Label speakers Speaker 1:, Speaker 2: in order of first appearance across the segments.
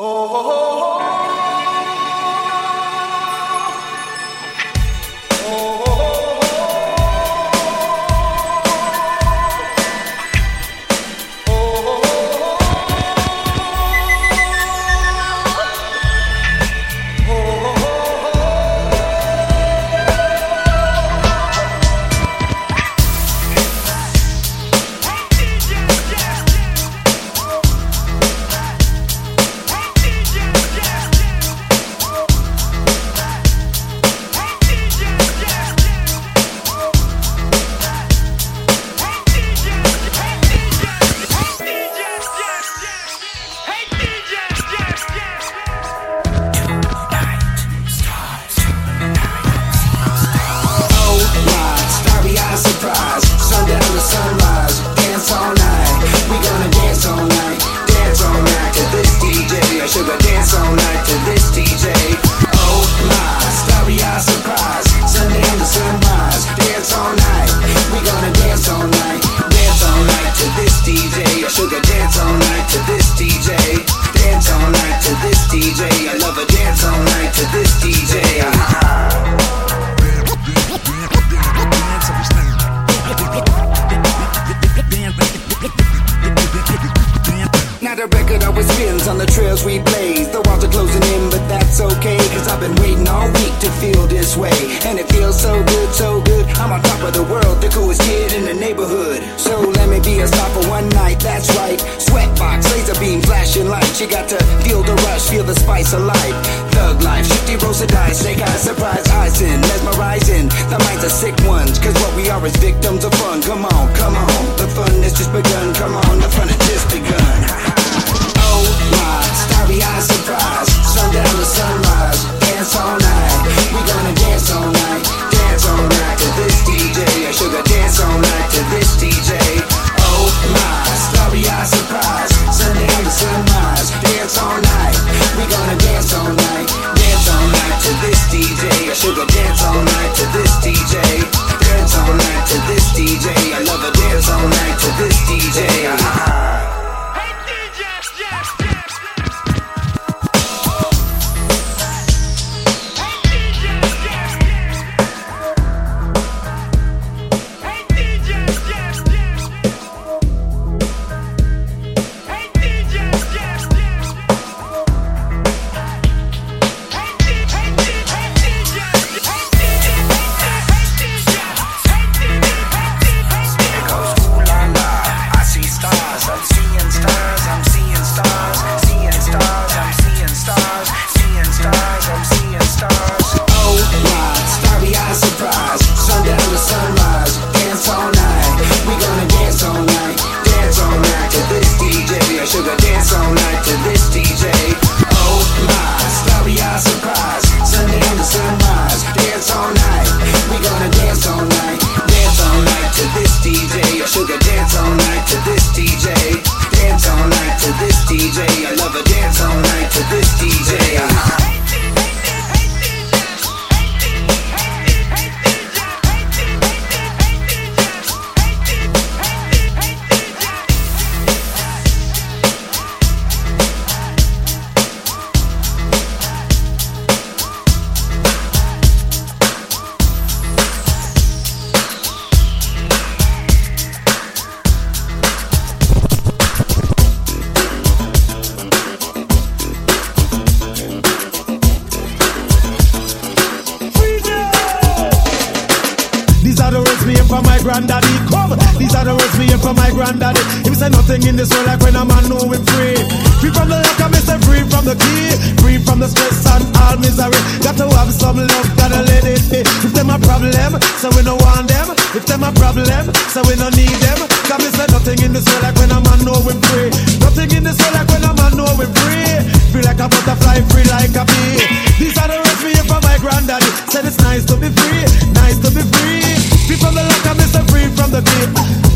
Speaker 1: oh. oh, oh. sugar dance all night. Feel the rush, feel the spice of life. Thug life, shifty rolls of dice, shake eyes, surprise, eyes in, mesmerizing. The minds are sick ones, cause what we are is victims of fun. Come on, come on, the fun has just begun. Come on, the fun has just begun. Oh my, starry eyes, surprise, sundown to sunrise, dance all night. We gonna dance all night. dance all night to this.
Speaker 2: me hear my granddaddy. Come, these are the words me hear from my granddaddy. Him say nothing in this world like when a man know him free. Free from the lock, I'm say free from the key, free from the stress and all misery. Got to have some love, gotta let it be. If them a problem, so we no want them. If them a problem, so we no need them. Come, me say nothing in this world like when a man know him free. Nothing in this world like when a man know him free. Free like a butterfly, free like a bee. These are the words me hear from my granddaddy. Said it's nice to be free, nice to be free. Free from the lock, I'm Mr. Free from the beat.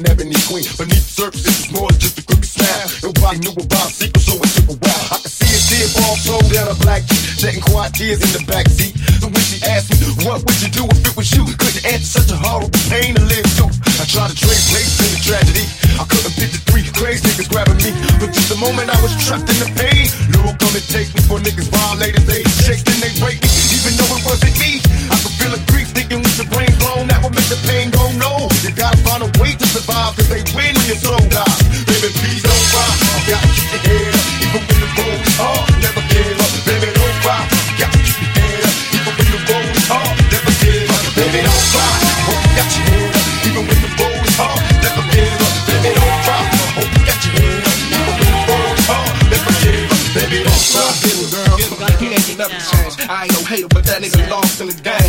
Speaker 3: An ebony queen. Beneath the surface, it was more than just a crooked smile. Nobody knew about secrets, so it took a while. I could see a dead ball slow down a black jeep, shedding quiet tears in the back seat. So when she asked me, what would you do if it was you? Couldn't answer such a horrible pain to live through. I tried to trade places in the tragedy. I couldn't picture three crazy niggas grabbing me. But just the moment I was trapped in the pain, Lord come and take me for niggas violated. They shake and they break me, even though it wasn't me. They win when your soul dies. Baby, please don't cry. You gotta keep your head up, even when the road is hard. Oh, never give up, baby, don't cry. You gotta keep your head up, even when the road is hard. Oh, never give up, baby, don't cry. Oh, Hope you got your head up, even when the road is hard. Never give up, baby, don't cry. Hope you got your head up, even when the road is hard. Never give up, baby, don't cry.
Speaker 4: He ain't never change. I ain't no hater, but that nigga lost in the game.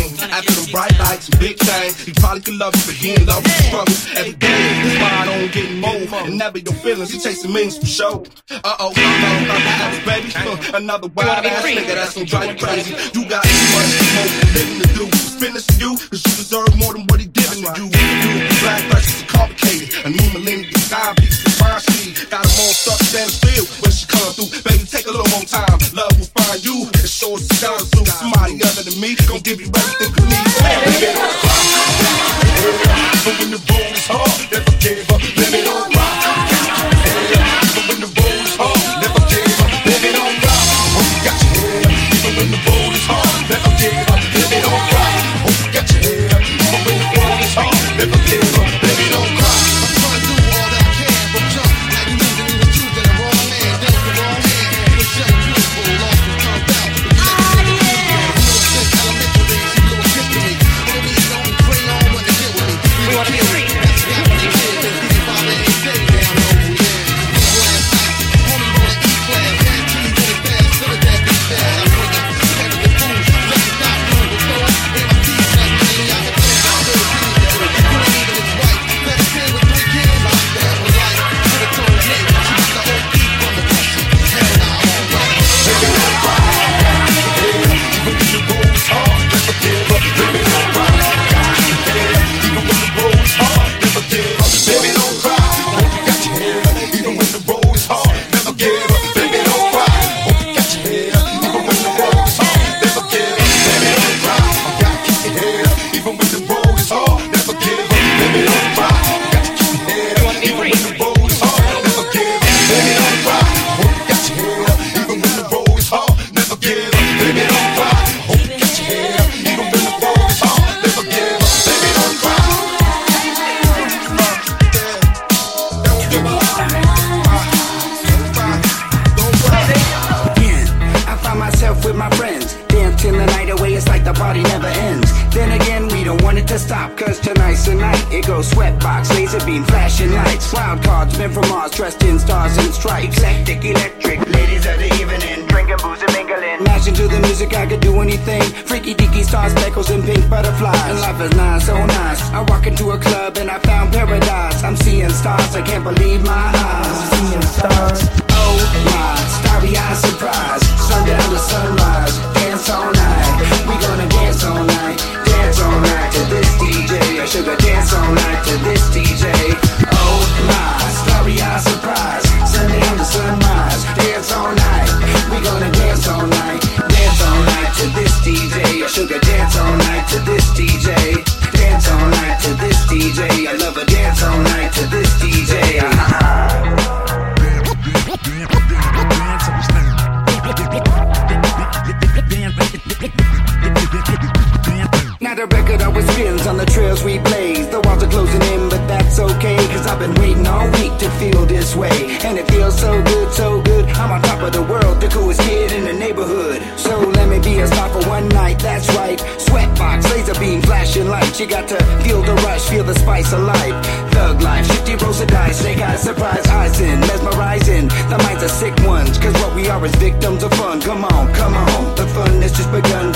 Speaker 4: After them bright lights and big things, he probably could love you, but he ain't love you. Struggle every day. His mind on getting more, and never your feelings. He chasing millions for show. Uh oh, uh oh, uh oh, baby. Uh, another wild ass nigga that's gonna drive you crazy. You got too much more living to do. Spin this to you, cause you deserve more than what he giving to you. You, black pressures are complicated. A new millennium, diabetes, fine speed. Got them all stuck standing still when she come through. Baby, take a little more time. Love will find you and show us down to somebody other than me. Gonna give you everything
Speaker 1: nice, so nice. I walk into a club and I found paradise. I'm seeing stars, I can't believe my eyes. Now the record always spins on the trails we blaze. The walls are closing in, but that's okay. Cause I've been waiting all week to feel this way. And it feels so good, so good. I'm on top of the world, the coolest kid in the neighborhood. So let me be a star for one night, that's right. Sweatbox, laser beam, flashing lights. You got to feel the rush, feel the spice of life. Thug life, 50 rolls of dice, snake eyes, surprise eyes in, mesmerizing. The minds are sick ones, cause what we are is victims of fun. Come on, come on, the fun has just begun.